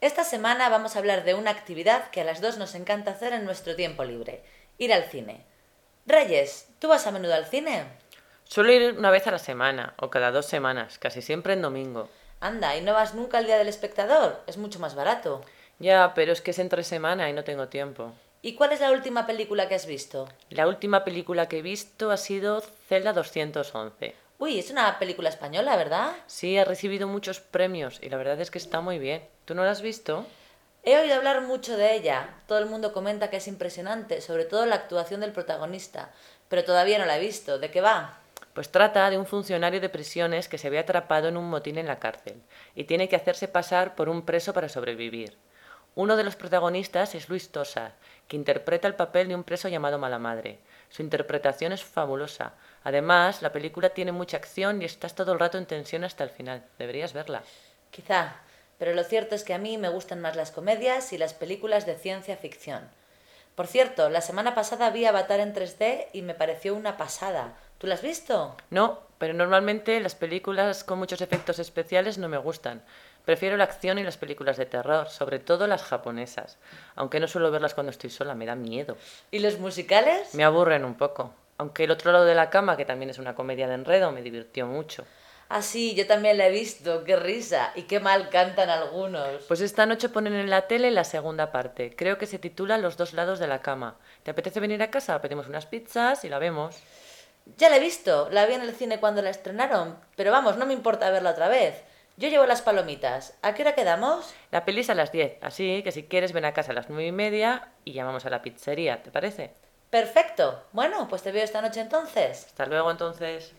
Esta semana vamos a hablar de una actividad que a las dos nos encanta hacer en nuestro tiempo libre, ir al cine. Reyes, ¿tú vas a menudo al cine? Suelo ir una vez a la semana o cada dos semanas, casi siempre en domingo. Anda, ¿y no vas nunca al Día del Espectador? Es mucho más barato. Ya, pero es que es entre semana y no tengo tiempo. ¿Y cuál es la última película que has visto? La última película que he visto ha sido Zelda 211. Uy, es una película española, ¿verdad? Sí, ha recibido muchos premios y la verdad es que está muy bien. ¿Tú no la has visto? He oído hablar mucho de ella. Todo el mundo comenta que es impresionante, sobre todo la actuación del protagonista. Pero todavía no la he visto. ¿De qué va? Pues trata de un funcionario de prisiones que se ve atrapado en un motín en la cárcel y tiene que hacerse pasar por un preso para sobrevivir. Uno de los protagonistas es Luis Tosa, que interpreta el papel de un preso llamado Mala Madre. Su interpretación es fabulosa. Además, la película tiene mucha acción y estás todo el rato en tensión hasta el final. Deberías verla. Quizá, pero lo cierto es que a mí me gustan más las comedias y las películas de ciencia ficción. Por cierto, la semana pasada vi Avatar en 3D y me pareció una pasada. ¿Tú la has visto? No, pero normalmente las películas con muchos efectos especiales no me gustan. Prefiero la acción y las películas de terror, sobre todo las japonesas. Aunque no suelo verlas cuando estoy sola, me da miedo. ¿Y los musicales? Me aburren un poco. Aunque El otro lado de la cama, que también es una comedia de enredo, me divirtió mucho. Ah, sí, yo también la he visto. Qué risa. Y qué mal cantan algunos. Pues esta noche ponen en la tele la segunda parte. Creo que se titula Los dos lados de la cama. ¿Te apetece venir a casa? Pedimos unas pizzas y la vemos. Ya la he visto. La vi en el cine cuando la estrenaron. Pero vamos, no me importa verla otra vez. Yo llevo las palomitas. ¿A qué hora quedamos? La peli es a las 10, así que si quieres ven a casa a las nueve y media y llamamos a la pizzería, ¿te parece? Perfecto. Bueno, pues te veo esta noche entonces. Hasta luego entonces.